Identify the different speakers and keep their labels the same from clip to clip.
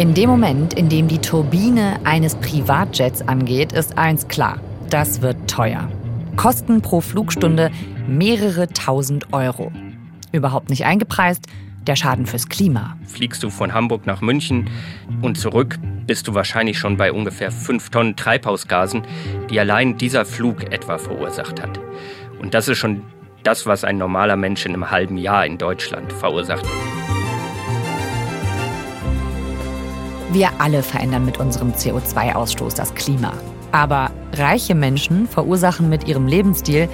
Speaker 1: In dem Moment, in dem die Turbine eines Privatjets angeht, ist eins klar. Das wird teuer. Kosten pro Flugstunde mehrere tausend Euro. Überhaupt nicht eingepreist, der Schaden fürs Klima.
Speaker 2: Fliegst du von Hamburg nach München und zurück, bist du wahrscheinlich schon bei ungefähr 5 Tonnen Treibhausgasen, die allein dieser Flug etwa verursacht hat. Und das ist schon das, was ein normaler Mensch in einem halben Jahr in Deutschland verursacht.
Speaker 1: Wir alle verändern mit unserem CO2-Ausstoß das Klima. Aber reiche Menschen verursachen mit ihrem Lebensstil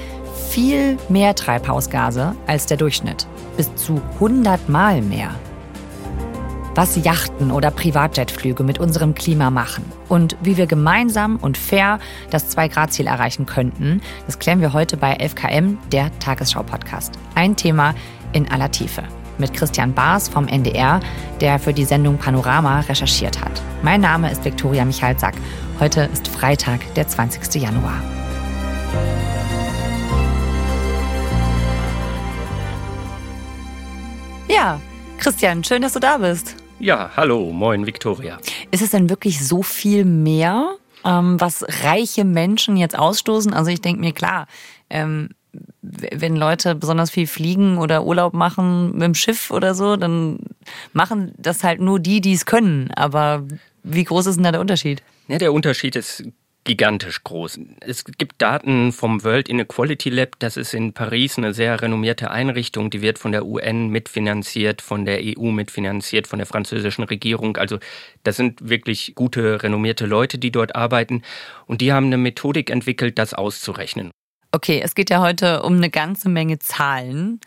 Speaker 1: viel mehr Treibhausgase als der Durchschnitt. Bis zu 100 Mal mehr. Was Yachten oder Privatjetflüge mit unserem Klima machen und wie wir gemeinsam und fair das 2-Grad-Ziel erreichen könnten, das klären wir heute bei 11KM, der Tagesschau-Podcast. Ein Thema in aller Tiefe mit Christian Baas vom NDR, der für die Sendung Panorama recherchiert hat. Mein Name ist Viktoria Michalzack. Heute ist Freitag, der 20. Januar. Ja, Christian, schön, dass du da bist.
Speaker 2: Ja, hallo, moin, Viktoria.
Speaker 1: Ist es denn wirklich so viel mehr, ähm, was reiche Menschen jetzt ausstoßen? Also ich denke mir, klar, ähm, wenn Leute besonders viel fliegen oder Urlaub machen mit dem Schiff oder so, dann machen das halt nur die, die es können. Aber wie groß ist denn da der Unterschied?
Speaker 2: Ja, der Unterschied ist gigantisch groß. Es gibt Daten vom World Inequality Lab, das ist in Paris eine sehr renommierte Einrichtung, die wird von der UN mitfinanziert, von der EU mitfinanziert, von der französischen Regierung. Also das sind wirklich gute, renommierte Leute, die dort arbeiten und die haben eine Methodik entwickelt, das auszurechnen.
Speaker 1: Okay, es geht ja heute um eine ganze Menge Zahlen.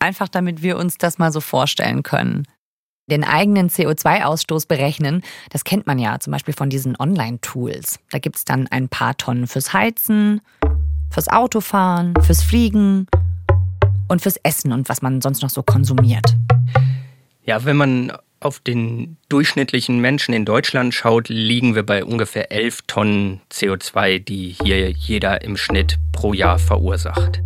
Speaker 1: Einfach damit wir uns das mal so vorstellen können. Den eigenen CO2-Ausstoß berechnen, das kennt man ja zum Beispiel von diesen Online-Tools. Da gibt es dann ein paar Tonnen fürs Heizen, fürs Autofahren, fürs Fliegen und fürs Essen und was man sonst noch so konsumiert.
Speaker 2: Ja, wenn man auf den durchschnittlichen Menschen in Deutschland schaut, liegen wir bei ungefähr 11 Tonnen CO2, die hier jeder im Schnitt pro Jahr verursacht.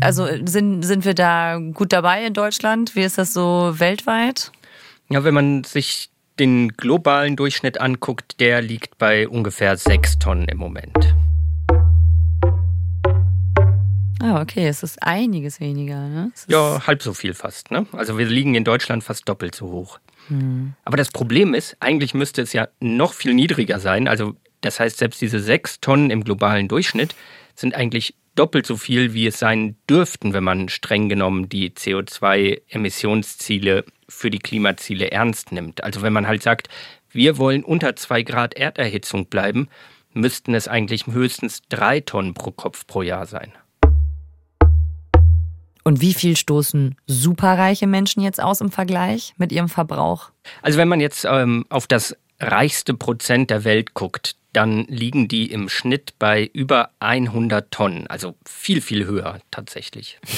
Speaker 1: Also sind, sind wir da gut dabei in Deutschland? Wie ist das so weltweit?
Speaker 2: Ja, wenn man sich den globalen Durchschnitt anguckt, der liegt bei ungefähr 6 Tonnen im Moment.
Speaker 1: Ah, okay, es ist einiges weniger. Ne?
Speaker 2: Ja, halb so viel fast. Ne? Also wir liegen in Deutschland fast doppelt so hoch. Hm. Aber das Problem ist, eigentlich müsste es ja noch viel niedriger sein. Also das heißt, selbst diese sechs Tonnen im globalen Durchschnitt sind eigentlich doppelt so viel, wie es sein dürften, wenn man streng genommen die CO2-Emissionsziele für die Klimaziele ernst nimmt. Also wenn man halt sagt, wir wollen unter zwei Grad Erderhitzung bleiben, müssten es eigentlich höchstens drei Tonnen pro Kopf pro Jahr sein.
Speaker 1: Und wie viel stoßen superreiche Menschen jetzt aus im Vergleich mit ihrem Verbrauch?
Speaker 2: Also wenn man jetzt ähm, auf das reichste Prozent der Welt guckt, dann liegen die im Schnitt bei über 100 Tonnen, also viel, viel höher tatsächlich.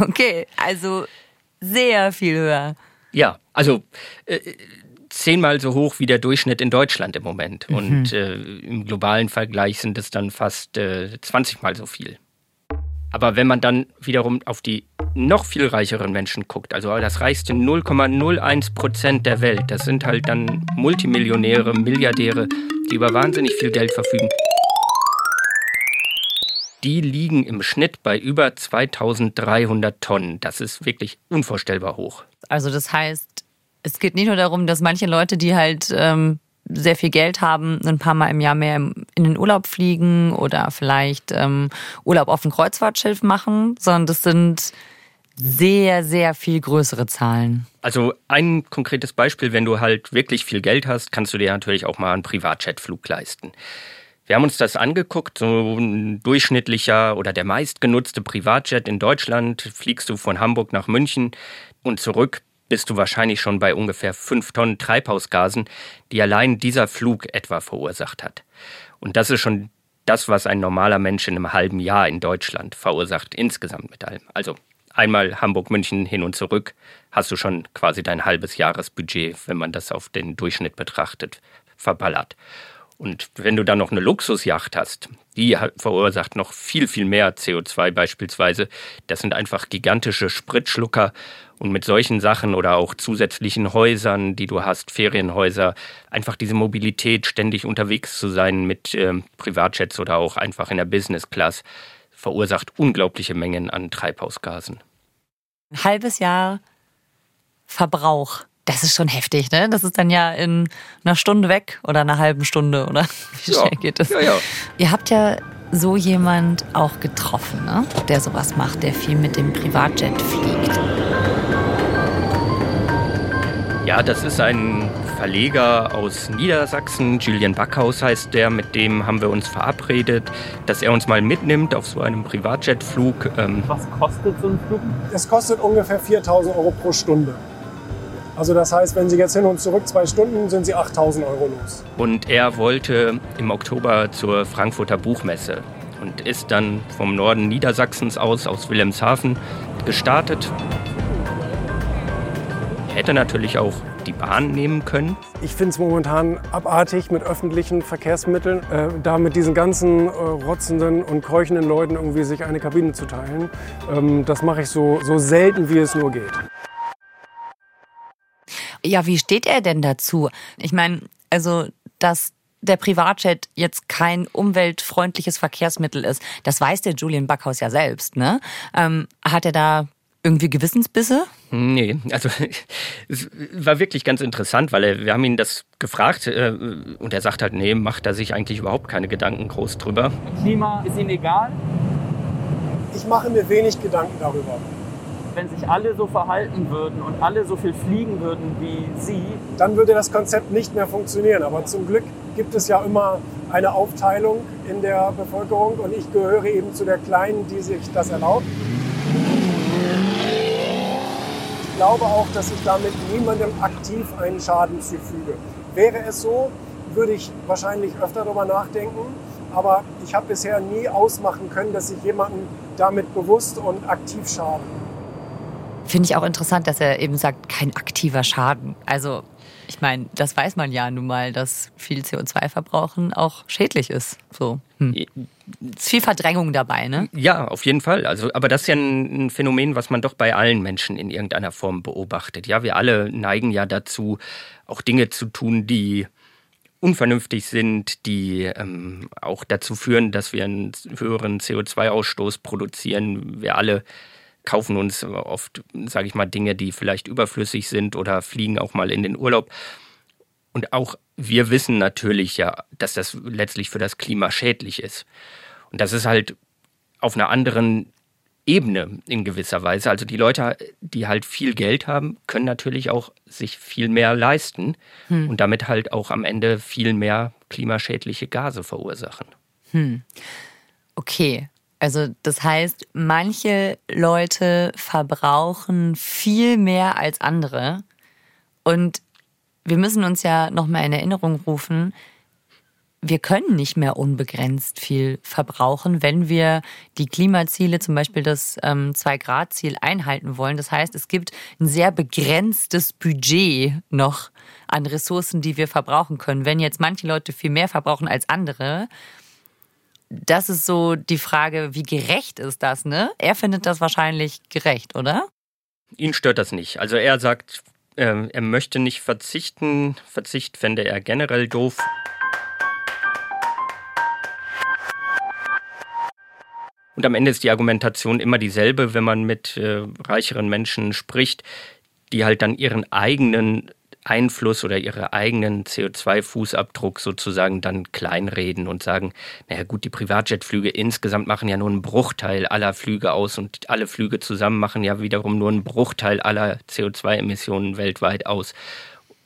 Speaker 1: Okay, also sehr viel höher.
Speaker 2: Ja, also äh, zehnmal so hoch wie der Durchschnitt in Deutschland im Moment. Mhm. Und äh, im globalen Vergleich sind es dann fast äh, 20 mal so viel. Aber wenn man dann wiederum auf die noch viel reicheren Menschen guckt, also das reichste 0,01 Prozent der Welt, das sind halt dann Multimillionäre, Milliardäre, die über wahnsinnig viel Geld verfügen. Die liegen im Schnitt bei über 2300 Tonnen. Das ist wirklich unvorstellbar hoch.
Speaker 1: Also das heißt, es geht nicht nur darum, dass manche Leute, die halt ähm, sehr viel Geld haben, ein paar Mal im Jahr mehr in den Urlaub fliegen oder vielleicht ähm, Urlaub auf dem Kreuzfahrtschiff machen, sondern das sind sehr, sehr viel größere Zahlen.
Speaker 2: Also ein konkretes Beispiel, wenn du halt wirklich viel Geld hast, kannst du dir natürlich auch mal einen Privatjetflug leisten. Wir haben uns das angeguckt, so ein durchschnittlicher oder der meistgenutzte Privatjet in Deutschland, fliegst du von Hamburg nach München und zurück bist du wahrscheinlich schon bei ungefähr fünf Tonnen Treibhausgasen, die allein dieser Flug etwa verursacht hat. Und das ist schon das, was ein normaler Mensch in einem halben Jahr in Deutschland verursacht, insgesamt mit allem. Also einmal Hamburg-München hin und zurück, hast du schon quasi dein halbes Jahresbudget, wenn man das auf den Durchschnitt betrachtet, verballert. Und wenn du dann noch eine Luxusjacht hast, die verursacht noch viel, viel mehr CO2 beispielsweise. Das sind einfach gigantische Spritschlucker. Und mit solchen Sachen oder auch zusätzlichen Häusern, die du hast, Ferienhäuser, einfach diese Mobilität, ständig unterwegs zu sein mit äh, Privatjets oder auch einfach in der Business Class, verursacht unglaubliche Mengen an Treibhausgasen.
Speaker 1: Ein halbes Jahr Verbrauch das ist schon heftig, ne? Das ist dann ja in einer Stunde weg oder einer halben Stunde, oder? Wie schnell ja. geht das? Ja, ja. Ihr habt ja so jemand auch getroffen, ne? Der sowas macht, der viel mit dem Privatjet fliegt.
Speaker 2: Ja, das ist ein Verleger aus Niedersachsen, Julian Backhaus heißt der, mit dem haben wir uns verabredet, dass er uns mal mitnimmt auf so einem Privatjetflug.
Speaker 3: Ähm, Was kostet so ein Flug?
Speaker 4: Es kostet ungefähr 4000 Euro pro Stunde. Also das heißt, wenn Sie jetzt hin und zurück zwei Stunden, sind Sie 8000 Euro los.
Speaker 2: Und er wollte im Oktober zur Frankfurter Buchmesse und ist dann vom Norden Niedersachsens aus, aus Wilhelmshaven, gestartet. Hätte natürlich auch die Bahn nehmen können.
Speaker 4: Ich finde es momentan abartig, mit öffentlichen Verkehrsmitteln, äh, da mit diesen ganzen äh, rotzenden und keuchenden Leuten irgendwie sich eine Kabine zu teilen. Ähm, das mache ich so, so selten, wie es nur geht.
Speaker 1: Ja, wie steht er denn dazu? Ich meine, also, dass der Privatjet jetzt kein umweltfreundliches Verkehrsmittel ist, das weiß der Julian Backhaus ja selbst, ne? Ähm, hat er da irgendwie Gewissensbisse?
Speaker 2: Nee, also es war wirklich ganz interessant, weil er, wir haben ihn das gefragt äh, und er sagt halt, nee, macht er sich eigentlich überhaupt keine Gedanken groß drüber.
Speaker 3: Klima ist ihm egal?
Speaker 4: Ich mache mir wenig Gedanken darüber
Speaker 3: wenn sich alle so verhalten würden und alle so viel fliegen würden wie Sie,
Speaker 4: dann würde das Konzept nicht mehr funktionieren. Aber zum Glück gibt es ja immer eine Aufteilung in der Bevölkerung und ich gehöre eben zu der Kleinen, die sich das erlaubt. Ich glaube auch, dass ich damit niemandem aktiv einen Schaden zufüge. Wäre es so, würde ich wahrscheinlich öfter darüber nachdenken. Aber ich habe bisher nie ausmachen können, dass ich jemanden damit bewusst und aktiv schade.
Speaker 1: Finde ich auch interessant, dass er eben sagt, kein aktiver Schaden. Also ich meine, das weiß man ja nun mal, dass viel CO2-Verbrauchen auch schädlich ist. So. Hm. Ist viel Verdrängung dabei, ne?
Speaker 2: Ja, auf jeden Fall. Also, aber das ist ja ein, Phänomen, was man doch bei allen Menschen in irgendeiner Form beobachtet. Ja, wir alle neigen ja dazu, auch Dinge zu tun, die unvernünftig sind, die ähm, auch dazu führen, dass wir einen höheren CO2-Ausstoß produzieren. Wir alle kaufen uns oft, sage ich mal, Dinge, die vielleicht überflüssig sind oder fliegen auch mal in den Urlaub. Und auch wir wissen natürlich ja, dass das letztlich für das Klima schädlich ist. Und das ist halt auf einer anderen Ebene in gewisser Weise. Also die Leute, die halt viel Geld haben, können natürlich auch sich viel mehr leisten hm. und damit halt auch am Ende viel mehr klimaschädliche Gase verursachen.
Speaker 1: Hm. Okay, also das heißt, manche Leute verbrauchen viel mehr als andere. Und wir müssen uns ja nochmal in Erinnerung rufen, wir können nicht mehr unbegrenzt viel verbrauchen, wenn wir die Klimaziele, zum Beispiel das ähm, Zwei-Grad-Ziel, einhalten wollen. Das heißt, es gibt ein sehr begrenztes Budget noch an Ressourcen, die wir verbrauchen können. Wenn jetzt manche Leute viel mehr verbrauchen als andere, das ist so die Frage, wie gerecht ist das, ne? Er findet das wahrscheinlich gerecht, oder?
Speaker 2: Ihn stört das nicht. Also er sagt, äh, er möchte nicht verzichten. Verzicht fände er generell doof. Und am Ende ist die Argumentation immer dieselbe, wenn man mit äh, reicheren Menschen spricht, die halt dann ihren eigenen Einfluss oder ihre eigenen CO2-Fußabdruck sozusagen dann kleinreden und sagen, naja gut, die Privatjetflüge insgesamt machen ja nur einen Bruchteil aller Flüge aus und alle Flüge zusammen machen ja wiederum nur einen Bruchteil aller CO2-Emissionen weltweit aus.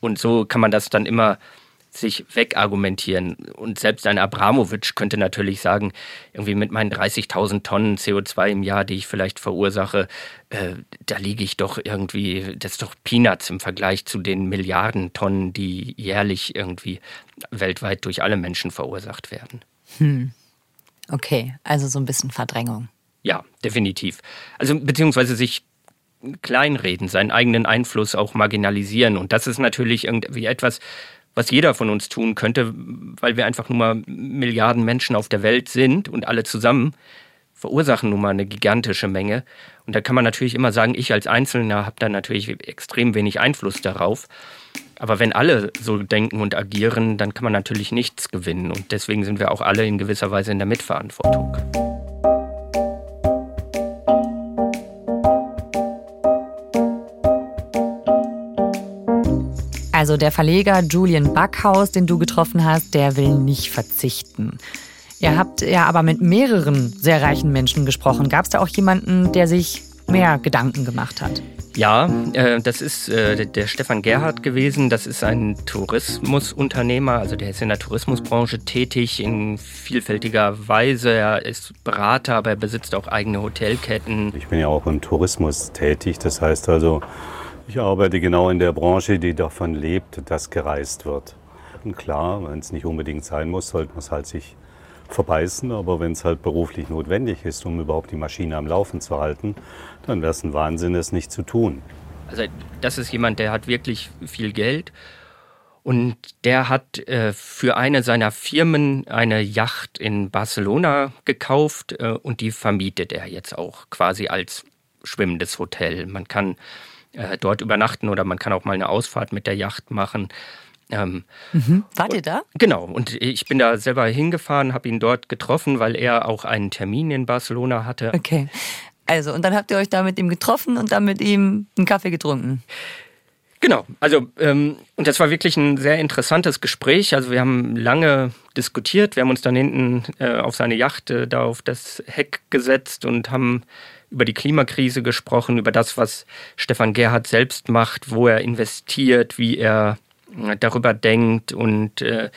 Speaker 2: Und so kann man das dann immer sich wegargumentieren. Und selbst ein Abramowitsch könnte natürlich sagen, irgendwie mit meinen 30.000 Tonnen CO2 im Jahr, die ich vielleicht verursache, äh, da liege ich doch irgendwie, das ist doch Peanuts im Vergleich zu den Milliarden Tonnen, die jährlich irgendwie weltweit durch alle Menschen verursacht werden.
Speaker 1: Hm. Okay, also so ein bisschen Verdrängung.
Speaker 2: Ja, definitiv. Also beziehungsweise sich kleinreden, seinen eigenen Einfluss auch marginalisieren. Und das ist natürlich irgendwie etwas, was jeder von uns tun könnte, weil wir einfach nur mal Milliarden Menschen auf der Welt sind und alle zusammen verursachen nun mal eine gigantische Menge. Und da kann man natürlich immer sagen, ich als Einzelner habe da natürlich extrem wenig Einfluss darauf. Aber wenn alle so denken und agieren, dann kann man natürlich nichts gewinnen. Und deswegen sind wir auch alle in gewisser Weise in der Mitverantwortung.
Speaker 1: Also der Verleger Julian Backhaus, den du getroffen hast, der will nicht verzichten. Ihr habt ja aber mit mehreren sehr reichen Menschen gesprochen. Gab es da auch jemanden, der sich mehr Gedanken gemacht hat?
Speaker 2: Ja, äh, das ist äh, der Stefan Gerhardt gewesen. Das ist ein Tourismusunternehmer, also der ist in der Tourismusbranche tätig in vielfältiger Weise. Er ist Berater, aber er besitzt auch eigene Hotelketten.
Speaker 5: Ich bin ja auch im Tourismus tätig. Das heißt also, ich arbeite genau in der Branche, die davon lebt, dass gereist wird. Und klar, wenn es nicht unbedingt sein muss, sollte man es halt sich verbeißen, aber wenn es halt beruflich notwendig ist, um überhaupt die Maschine am Laufen zu halten, dann wäre es ein Wahnsinn, es nicht zu tun.
Speaker 2: Also das ist jemand, der hat wirklich viel Geld und der hat äh, für eine seiner Firmen eine Yacht in Barcelona gekauft äh, und die vermietet er jetzt auch quasi als schwimmendes Hotel. Man kann äh, dort übernachten oder man kann auch mal eine Ausfahrt mit der Yacht machen.
Speaker 1: Ähm, mhm. Wart ihr da?
Speaker 2: Genau, und ich bin da selber hingefahren, habe ihn dort getroffen, weil er auch einen Termin in Barcelona hatte.
Speaker 1: Okay. Also, und dann habt ihr euch da mit ihm getroffen und dann mit ihm einen Kaffee getrunken.
Speaker 2: Genau, also ähm, und das war wirklich ein sehr interessantes Gespräch. Also wir haben lange diskutiert, wir haben uns dann hinten äh, auf seine Yacht äh, da auf das Heck gesetzt und haben über die Klimakrise gesprochen, über das, was Stefan Gerhard selbst macht, wo er investiert, wie er darüber denkt und äh,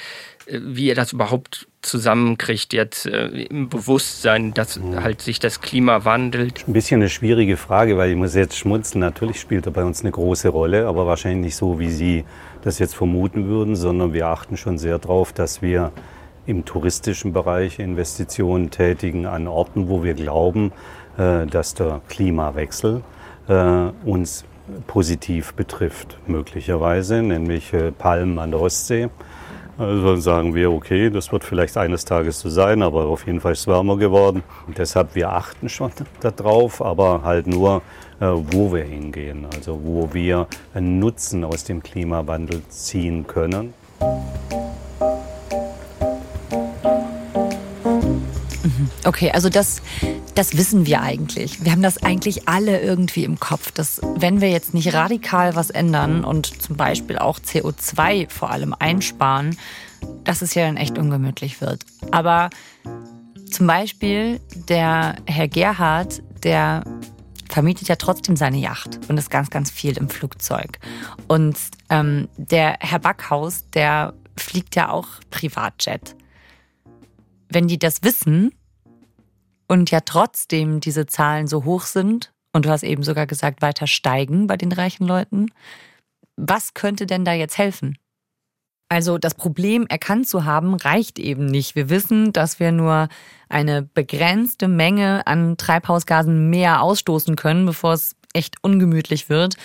Speaker 2: wie er das überhaupt zusammenkriegt jetzt äh, im Bewusstsein, dass mhm. halt sich das Klima wandelt?
Speaker 5: Ein bisschen eine schwierige Frage, weil ich muss jetzt schmunzeln. Natürlich spielt er bei uns eine große Rolle, aber wahrscheinlich nicht so, wie Sie das jetzt vermuten würden, sondern wir achten schon sehr darauf, dass wir im touristischen Bereich Investitionen tätigen an Orten, wo wir glauben, äh, dass der Klimawechsel äh, uns positiv betrifft, möglicherweise, nämlich äh, Palmen an der Ostsee. Also sagen wir, okay, das wird vielleicht eines Tages so sein, aber auf jeden Fall ist es wärmer geworden. Und deshalb, wir achten schon darauf, aber halt nur, äh, wo wir hingehen, also wo wir einen Nutzen aus dem Klimawandel ziehen können.
Speaker 1: Okay, also das, das wissen wir eigentlich. Wir haben das eigentlich alle irgendwie im Kopf, dass wenn wir jetzt nicht radikal was ändern und zum Beispiel auch CO2 vor allem einsparen, dass es ja dann echt ungemütlich wird. Aber zum Beispiel der Herr Gerhard, der vermietet ja trotzdem seine Yacht und ist ganz, ganz viel im Flugzeug. Und ähm, der Herr Backhaus, der fliegt ja auch Privatjet. Wenn die das wissen, und ja trotzdem diese Zahlen so hoch sind und du hast eben sogar gesagt, weiter steigen bei den reichen Leuten. Was könnte denn da jetzt helfen? Also das Problem erkannt zu haben, reicht eben nicht. Wir wissen, dass wir nur eine begrenzte Menge an Treibhausgasen mehr ausstoßen können, bevor es echt ungemütlich wird.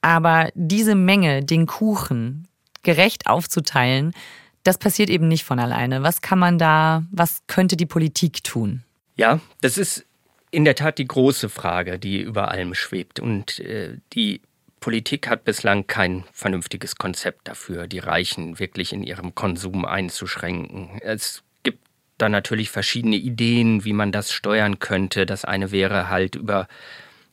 Speaker 1: Aber diese Menge, den Kuchen gerecht aufzuteilen, das passiert eben nicht von alleine. Was kann man da, was könnte die Politik tun?
Speaker 2: Ja, das ist in der Tat die große Frage, die über allem schwebt. Und äh, die Politik hat bislang kein vernünftiges Konzept dafür, die Reichen wirklich in ihrem Konsum einzuschränken. Es gibt da natürlich verschiedene Ideen, wie man das steuern könnte. Das eine wäre halt über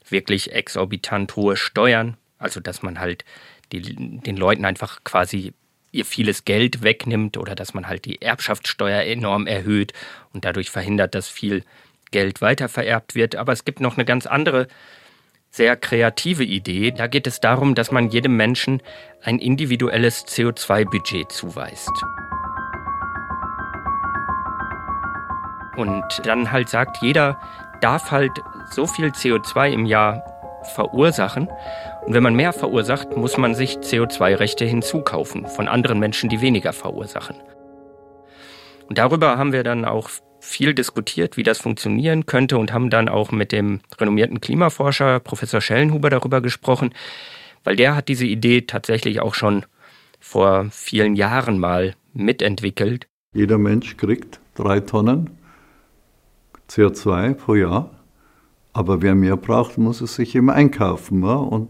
Speaker 2: wirklich exorbitant hohe Steuern, also dass man halt die, den Leuten einfach quasi ihr vieles Geld wegnimmt oder dass man halt die Erbschaftssteuer enorm erhöht und dadurch verhindert, dass viel Geld weitervererbt wird. Aber es gibt noch eine ganz andere, sehr kreative Idee. Da geht es darum, dass man jedem Menschen ein individuelles CO2-Budget zuweist. Und dann halt sagt, jeder darf halt so viel CO2 im Jahr verursachen. Und wenn man mehr verursacht, muss man sich CO2-Rechte hinzukaufen von anderen Menschen, die weniger verursachen. Und darüber haben wir dann auch viel diskutiert, wie das funktionieren könnte und haben dann auch mit dem renommierten Klimaforscher Professor Schellenhuber darüber gesprochen, weil der hat diese Idee tatsächlich auch schon vor vielen Jahren mal mitentwickelt.
Speaker 6: Jeder Mensch kriegt drei Tonnen CO2 pro Jahr. Aber wer mehr braucht, muss es sich eben einkaufen. Ja? Und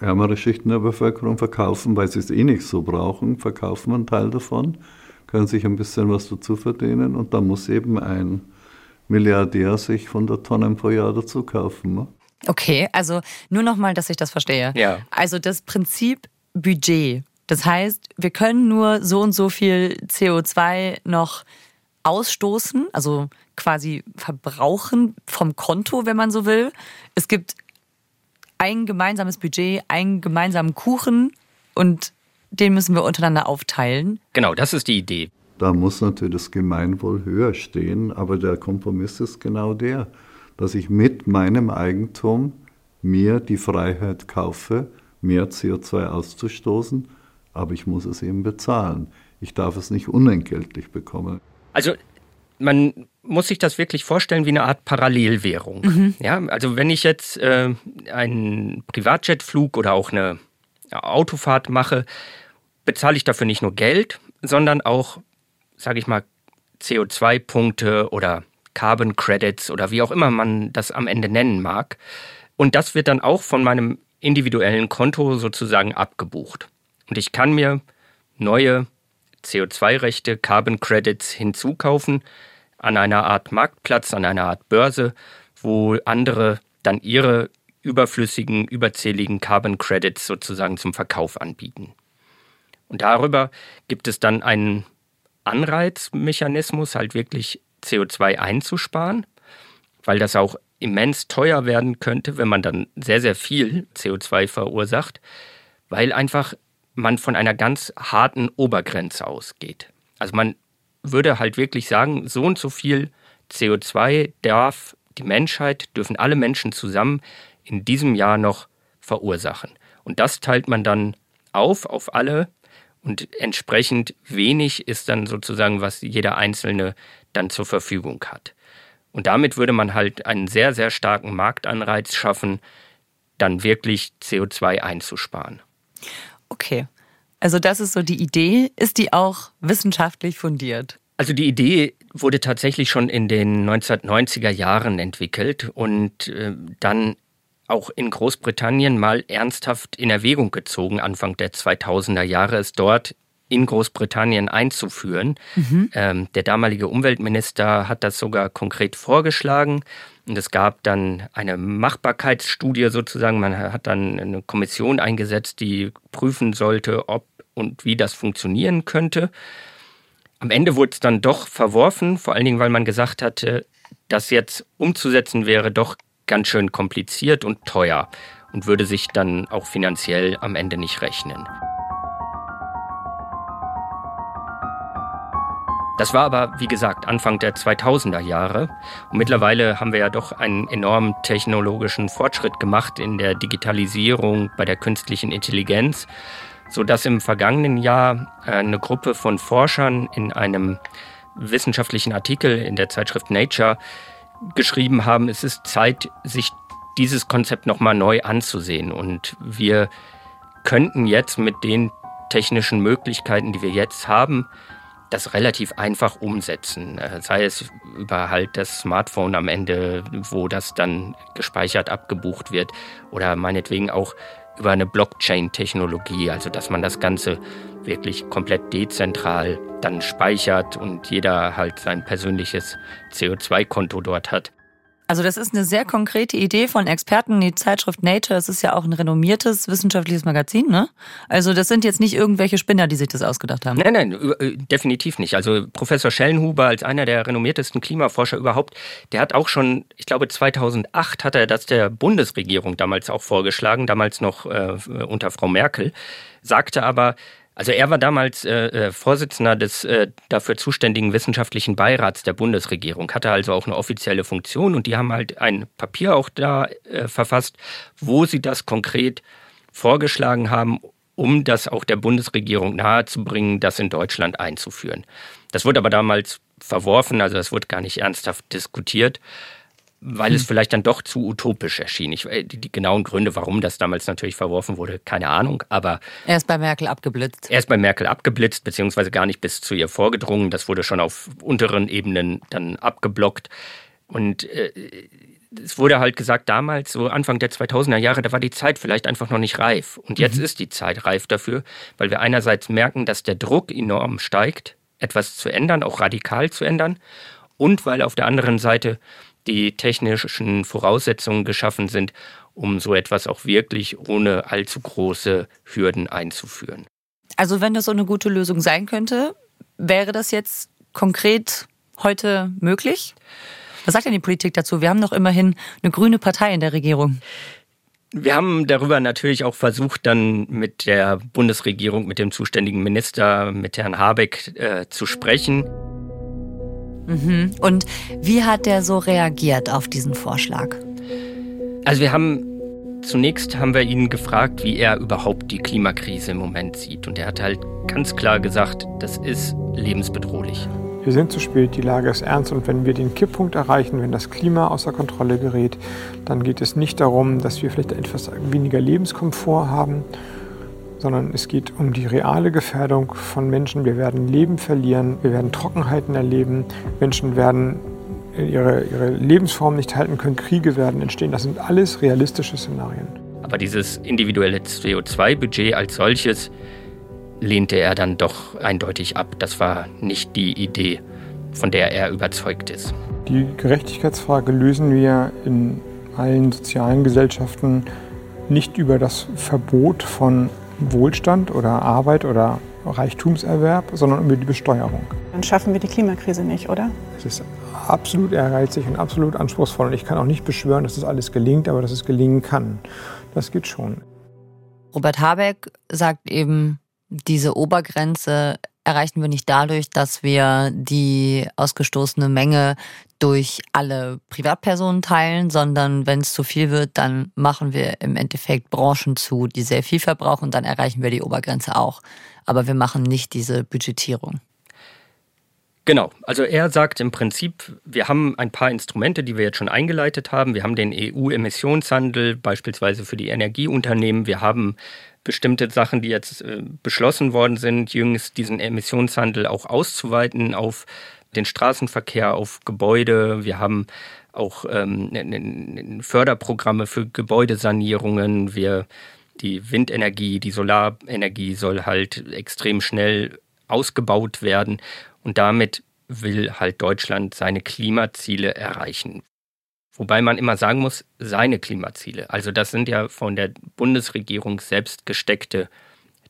Speaker 6: ärmere Schichten der Bevölkerung verkaufen, weil sie es eh nicht so brauchen, verkaufen einen Teil davon, können sich ein bisschen was dazu verdienen und da muss eben ein Milliardär sich 100 Tonnen pro Jahr dazu kaufen. Ne?
Speaker 1: Okay, also nur nochmal, dass ich das verstehe.
Speaker 2: Ja.
Speaker 1: Also das Prinzip Budget. Das heißt, wir können nur so und so viel CO2 noch ausstoßen, also quasi verbrauchen vom Konto, wenn man so will. Es gibt ein gemeinsames Budget, einen gemeinsamen Kuchen und den müssen wir untereinander aufteilen.
Speaker 2: Genau, das ist die Idee.
Speaker 6: Da muss natürlich das Gemeinwohl höher stehen, aber der Kompromiss ist genau der, dass ich mit meinem Eigentum mir die Freiheit kaufe, mehr CO2 auszustoßen, aber ich muss es eben bezahlen. Ich darf es nicht unentgeltlich bekommen.
Speaker 2: Also man muss sich das wirklich vorstellen wie eine Art Parallelwährung. Mhm. Ja, also wenn ich jetzt äh, einen Privatjetflug oder auch eine Autofahrt mache, bezahle ich dafür nicht nur Geld, sondern auch, sage ich mal, CO2-Punkte oder Carbon Credits oder wie auch immer man das am Ende nennen mag. Und das wird dann auch von meinem individuellen Konto sozusagen abgebucht. Und ich kann mir neue CO2-Rechte, Carbon Credits hinzukaufen an einer Art Marktplatz, an einer Art Börse, wo andere dann ihre überflüssigen, überzähligen Carbon Credits sozusagen zum Verkauf anbieten. Und darüber gibt es dann einen Anreizmechanismus, halt wirklich CO2 einzusparen, weil das auch immens teuer werden könnte, wenn man dann sehr, sehr viel CO2 verursacht, weil einfach man von einer ganz harten Obergrenze ausgeht. Also man würde halt wirklich sagen, so und so viel CO2 darf die Menschheit, dürfen alle Menschen zusammen in diesem Jahr noch verursachen. Und das teilt man dann auf auf alle und entsprechend wenig ist dann sozusagen, was jeder Einzelne dann zur Verfügung hat. Und damit würde man halt einen sehr, sehr starken Marktanreiz schaffen, dann wirklich CO2 einzusparen.
Speaker 1: Okay. Also das ist so die Idee. Ist die auch wissenschaftlich fundiert?
Speaker 2: Also die Idee wurde tatsächlich schon in den 1990er Jahren entwickelt und äh, dann auch in Großbritannien mal ernsthaft in Erwägung gezogen, Anfang der 2000er Jahre, es dort in Großbritannien einzuführen. Mhm. Ähm, der damalige Umweltminister hat das sogar konkret vorgeschlagen. Und es gab dann eine Machbarkeitsstudie sozusagen. Man hat dann eine Kommission eingesetzt, die prüfen sollte, ob und wie das funktionieren könnte. Am Ende wurde es dann doch verworfen, vor allen Dingen, weil man gesagt hatte, das jetzt umzusetzen wäre doch ganz schön kompliziert und teuer und würde sich dann auch finanziell am Ende nicht rechnen. Das war aber, wie gesagt, Anfang der 2000er Jahre. Und mittlerweile haben wir ja doch einen enormen technologischen Fortschritt gemacht in der Digitalisierung, bei der künstlichen Intelligenz so dass im vergangenen Jahr äh, eine Gruppe von Forschern in einem wissenschaftlichen Artikel in der Zeitschrift Nature geschrieben haben, es ist Zeit, sich dieses Konzept nochmal neu anzusehen. Und wir könnten jetzt mit den technischen Möglichkeiten, die wir jetzt haben, das relativ einfach umsetzen. Äh, sei es über halt das Smartphone am Ende, wo das dann gespeichert abgebucht wird, oder meinetwegen auch über eine Blockchain-Technologie, also dass man das Ganze wirklich komplett dezentral dann speichert und jeder halt sein persönliches CO2-Konto dort hat.
Speaker 1: Also das ist eine sehr konkrete Idee von Experten. Die Zeitschrift Nature, es ist ja auch ein renommiertes wissenschaftliches Magazin, ne? Also das sind jetzt nicht irgendwelche Spinner, die sich das ausgedacht haben.
Speaker 2: Nein, nein, äh, definitiv nicht. Also Professor Schellenhuber als einer der renommiertesten Klimaforscher überhaupt, der hat auch schon, ich glaube 2008 hat er das der Bundesregierung damals auch vorgeschlagen, damals noch äh, unter Frau Merkel, sagte aber, also er war damals äh, äh, Vorsitzender des äh, dafür zuständigen wissenschaftlichen Beirats der Bundesregierung, hatte also auch eine offizielle Funktion und die haben halt ein Papier auch da äh, verfasst, wo sie das konkret vorgeschlagen haben, um das auch der Bundesregierung nahezubringen, das in Deutschland einzuführen. Das wurde aber damals verworfen, also das wurde gar nicht ernsthaft diskutiert. Weil es hm. vielleicht dann doch zu utopisch erschien. Ich, äh, die, die, genauen Gründe, warum das damals natürlich verworfen wurde, keine Ahnung, aber.
Speaker 1: Er ist bei Merkel abgeblitzt.
Speaker 2: Er ist bei Merkel abgeblitzt, beziehungsweise gar nicht bis zu ihr vorgedrungen. Das wurde schon auf unteren Ebenen dann abgeblockt. Und äh, es wurde halt gesagt, damals, so Anfang der 2000er Jahre, da war die Zeit vielleicht einfach noch nicht reif. Und jetzt mhm. ist die Zeit reif dafür, weil wir einerseits merken, dass der Druck enorm steigt, etwas zu ändern, auch radikal zu ändern. Und weil auf der anderen Seite die technischen Voraussetzungen geschaffen sind, um so etwas auch wirklich ohne allzu große Hürden einzuführen.
Speaker 1: Also wenn das so eine gute Lösung sein könnte, wäre das jetzt konkret heute möglich? Was sagt denn die Politik dazu? Wir haben doch immerhin eine grüne Partei in der Regierung.
Speaker 2: Wir haben darüber natürlich auch versucht, dann mit der Bundesregierung, mit dem zuständigen Minister, mit Herrn Habeck äh, zu sprechen.
Speaker 1: Mhm. Und wie hat der so reagiert auf diesen Vorschlag?
Speaker 2: Also wir haben zunächst haben wir ihn gefragt, wie er überhaupt die Klimakrise im Moment sieht. Und er hat halt ganz klar gesagt, das ist lebensbedrohlich.
Speaker 7: Wir sind zu spät, die Lage ist ernst und wenn wir den Kipppunkt erreichen, wenn das Klima außer Kontrolle gerät, dann geht es nicht darum, dass wir vielleicht etwas weniger Lebenskomfort haben, sondern es geht um die reale Gefährdung von Menschen. Wir werden Leben verlieren, wir werden Trockenheiten erleben, Menschen werden ihre, ihre Lebensform nicht halten können, Kriege werden entstehen. Das sind alles realistische Szenarien.
Speaker 2: Aber dieses individuelle CO2-Budget als solches lehnte er dann doch eindeutig ab. Das war nicht die Idee, von der er überzeugt ist.
Speaker 7: Die Gerechtigkeitsfrage lösen wir in allen sozialen Gesellschaften nicht über das Verbot von Wohlstand oder Arbeit oder Reichtumserwerb, sondern über die Besteuerung.
Speaker 8: Dann schaffen wir die Klimakrise nicht, oder?
Speaker 7: Es ist absolut ehrgeizig und absolut anspruchsvoll. Und ich kann auch nicht beschwören, dass das alles gelingt, aber dass es gelingen kann. Das geht schon.
Speaker 1: Robert Habeck sagt eben, diese Obergrenze erreichen wir nicht dadurch, dass wir die ausgestoßene Menge durch alle Privatpersonen teilen, sondern wenn es zu viel wird, dann machen wir im Endeffekt Branchen zu, die sehr viel verbrauchen und dann erreichen wir die Obergrenze auch. Aber wir machen nicht diese Budgetierung.
Speaker 2: Genau, also er sagt im Prinzip, wir haben ein paar Instrumente, die wir jetzt schon eingeleitet haben. Wir haben den EU-Emissionshandel, beispielsweise für die Energieunternehmen. Wir haben bestimmte Sachen, die jetzt äh, beschlossen worden sind, jüngst diesen Emissionshandel auch auszuweiten auf den Straßenverkehr, auf Gebäude. Wir haben auch ähm, Förderprogramme für Gebäudesanierungen. Wir, die Windenergie, die Solarenergie soll halt extrem schnell ausgebaut werden. Und damit will halt Deutschland seine Klimaziele erreichen. Wobei man immer sagen muss, seine Klimaziele. Also das sind ja von der Bundesregierung selbst gesteckte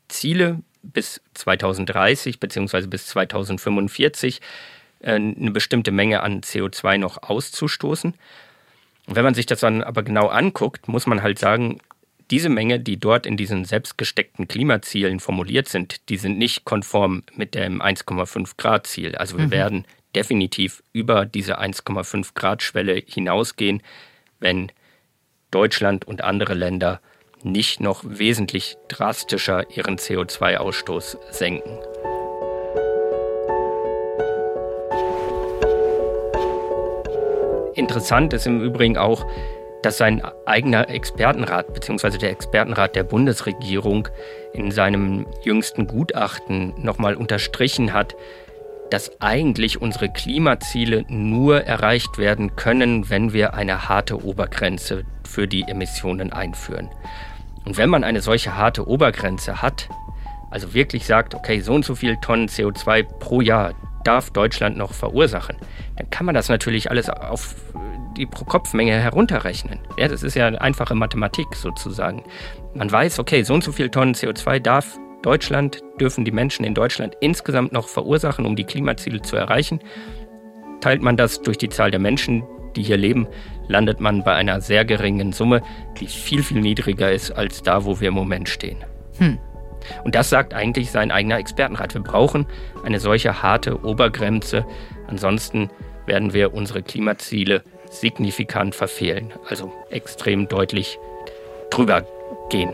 Speaker 2: Ziele bis 2030 bzw. bis 2045 äh, eine bestimmte Menge an CO2 noch auszustoßen. Und wenn man sich das dann aber genau anguckt, muss man halt sagen, diese Menge, die dort in diesen selbstgesteckten Klimazielen formuliert sind, die sind nicht konform mit dem 1,5 Grad Ziel. Also wir mhm. werden definitiv über diese 1,5 Grad Schwelle hinausgehen, wenn Deutschland und andere Länder nicht noch wesentlich drastischer ihren CO2-Ausstoß senken. Interessant ist im Übrigen auch, dass sein eigener Expertenrat bzw. der Expertenrat der Bundesregierung in seinem jüngsten Gutachten nochmal unterstrichen hat, dass eigentlich unsere Klimaziele nur erreicht werden können, wenn wir eine harte Obergrenze für die Emissionen einführen. Und wenn man eine solche harte Obergrenze hat, also wirklich sagt, okay, so und so viel Tonnen CO2 pro Jahr darf Deutschland noch verursachen, dann kann man das natürlich alles auf die Pro-Kopf-Menge herunterrechnen. Ja, das ist ja einfache Mathematik sozusagen. Man weiß, okay, so und so viel Tonnen CO2 darf Deutschland dürfen die Menschen in Deutschland insgesamt noch verursachen, um die Klimaziele zu erreichen. Teilt man das durch die Zahl der Menschen, die hier leben, landet man bei einer sehr geringen Summe, die viel, viel niedriger ist als da, wo wir im Moment stehen. Hm. Und das sagt eigentlich sein eigener Expertenrat. Wir brauchen eine solche harte Obergrenze. Ansonsten werden wir unsere Klimaziele signifikant verfehlen, also extrem deutlich drüber gehen.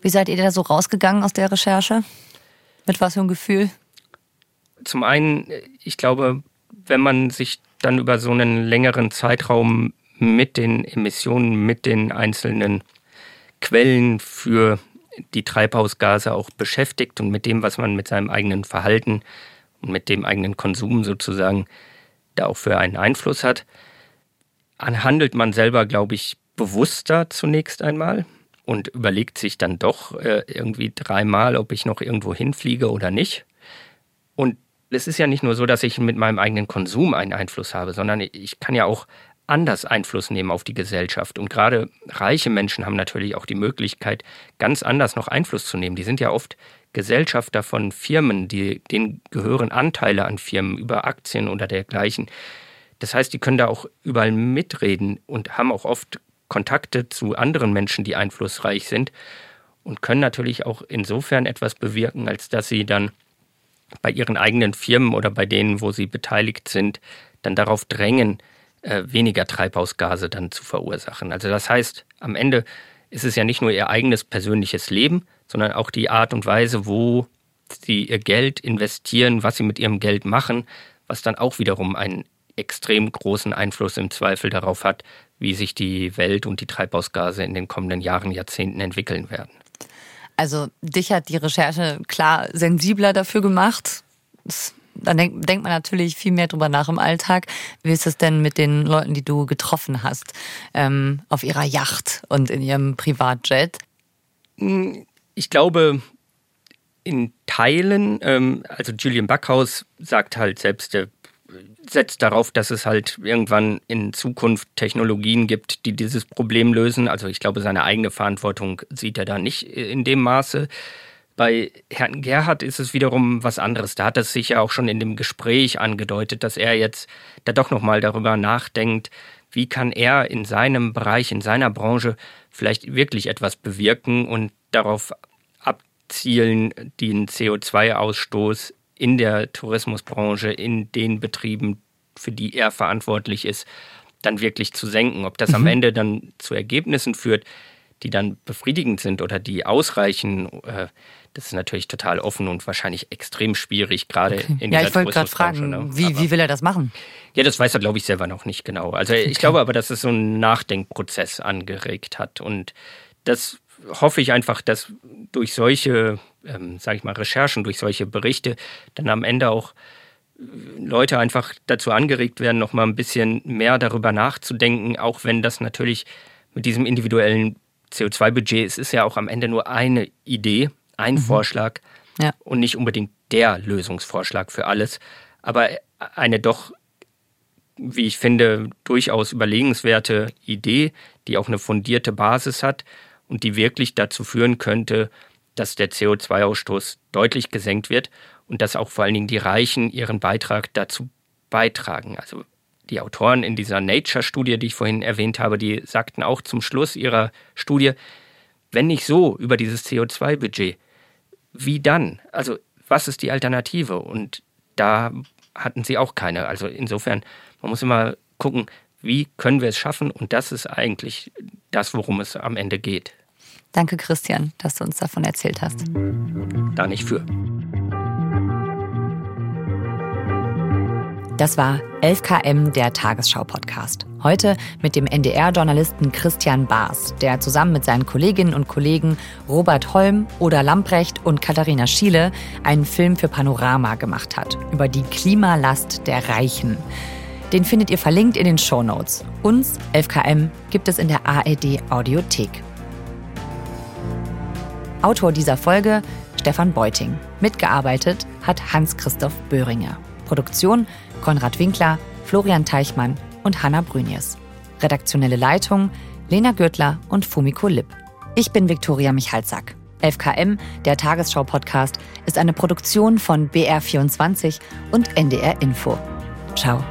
Speaker 1: Wie seid ihr da so rausgegangen aus der Recherche? Mit was für einem Gefühl?
Speaker 2: Zum einen, ich glaube, wenn man sich dann über so einen längeren Zeitraum mit den Emissionen, mit den einzelnen Quellen für die Treibhausgase auch beschäftigt und mit dem, was man mit seinem eigenen Verhalten und mit dem eigenen Konsum sozusagen da auch für einen Einfluss hat, handelt man selber, glaube ich, bewusster zunächst einmal und überlegt sich dann doch äh, irgendwie dreimal, ob ich noch irgendwo hinfliege oder nicht. Und es ist ja nicht nur so, dass ich mit meinem eigenen Konsum einen Einfluss habe, sondern ich kann ja auch anders Einfluss nehmen auf die Gesellschaft. Und gerade reiche Menschen haben natürlich auch die Möglichkeit, ganz anders noch Einfluss zu nehmen. Die sind ja oft Gesellschafter von Firmen, die, denen gehören Anteile an Firmen über Aktien oder dergleichen. Das heißt, die können da auch überall mitreden und haben auch oft Kontakte zu anderen Menschen, die einflussreich sind und können natürlich auch insofern etwas bewirken, als dass sie dann bei ihren eigenen Firmen oder bei denen, wo sie beteiligt sind, dann darauf drängen, äh, weniger Treibhausgase dann zu verursachen. Also das heißt, am Ende ist es ja nicht nur ihr eigenes persönliches Leben, sondern auch die Art und Weise, wo sie ihr Geld investieren, was sie mit ihrem Geld machen, was dann auch wiederum einen extrem großen Einfluss im Zweifel darauf hat, wie sich die Welt und die Treibhausgase in den kommenden Jahren, Jahrzehnten entwickeln werden.
Speaker 1: Also dich hat die Recherche klar sensibler dafür gemacht. Dann denk, denkt man natürlich viel mehr drüber nach im Alltag. Wie ist es denn mit den Leuten, die du getroffen hast, ähm, auf ihrer Yacht und in ihrem Privatjet?
Speaker 2: Hm, ich glaube, in Teilen, ähm, also Julian Backhaus sagt halt selbst, der setzt darauf, dass es halt irgendwann in Zukunft Technologien gibt, die dieses Problem lösen. Also ich glaube, seine eigene Verantwortung sieht er da nicht in dem Maße. Bei Herrn Gerhard ist es wiederum was anderes. Da hat es sich ja auch schon in dem Gespräch angedeutet, dass er jetzt da doch nochmal darüber nachdenkt, wie kann er in seinem Bereich, in seiner Branche vielleicht wirklich etwas bewirken und darauf abzielen, den CO2-Ausstoß in der Tourismusbranche, in den Betrieben, für die er verantwortlich ist, dann wirklich zu senken. Ob das mhm. am Ende dann zu Ergebnissen führt, die dann befriedigend sind oder die ausreichen, äh, das ist natürlich total offen und wahrscheinlich extrem schwierig, gerade okay. in
Speaker 1: dieser Ja, ich wollte gerade fragen, ne? wie, wie will er das machen?
Speaker 2: Ja, das weiß er, glaube ich, selber noch nicht genau. Also okay. ich glaube aber, dass es so einen Nachdenkprozess angeregt hat. Und das hoffe ich einfach, dass durch solche, ähm, sage ich mal, Recherchen, durch solche Berichte dann am Ende auch äh, Leute einfach dazu angeregt werden, noch mal ein bisschen mehr darüber nachzudenken, auch wenn das natürlich mit diesem individuellen CO2-Budget, es ist ja auch am Ende nur eine Idee, ein mhm. Vorschlag ja. und nicht unbedingt der Lösungsvorschlag für alles, aber eine doch, wie ich finde, durchaus überlegenswerte Idee, die auch eine fundierte Basis hat und die wirklich dazu führen könnte, dass der CO2-Ausstoß deutlich gesenkt wird und dass auch vor allen Dingen die Reichen ihren Beitrag dazu beitragen. Also die Autoren in dieser Nature-Studie, die ich vorhin erwähnt habe, die sagten auch zum Schluss ihrer Studie, wenn nicht so über dieses CO2-Budget, wie dann? Also was ist die Alternative? Und da hatten sie auch keine. Also insofern, man muss immer gucken, wie können wir es schaffen? Und das ist eigentlich das, worum es am Ende geht.
Speaker 1: Danke, Christian, dass du uns davon erzählt hast.
Speaker 2: Da nicht für.
Speaker 1: Das war 11KM, der Tagesschau-Podcast. Heute mit dem NDR-Journalisten Christian Baas, der zusammen mit seinen Kolleginnen und Kollegen Robert Holm, Oda Lamprecht und Katharina Schiele einen Film für Panorama gemacht hat über die Klimalast der Reichen. Den findet ihr verlinkt in den Show Notes. Uns, 11KM, gibt es in der ARD Audiothek. Autor dieser Folge Stefan Beuting. Mitgearbeitet hat Hans-Christoph Böhringer. Produktion Konrad Winkler, Florian Teichmann und Hanna Brünjes. Redaktionelle Leitung Lena Gürtler und Fumiko Lipp. Ich bin Viktoria Michalzack. 11KM, der Tagesschau-Podcast, ist eine Produktion von BR24 und NDR Info. Ciao.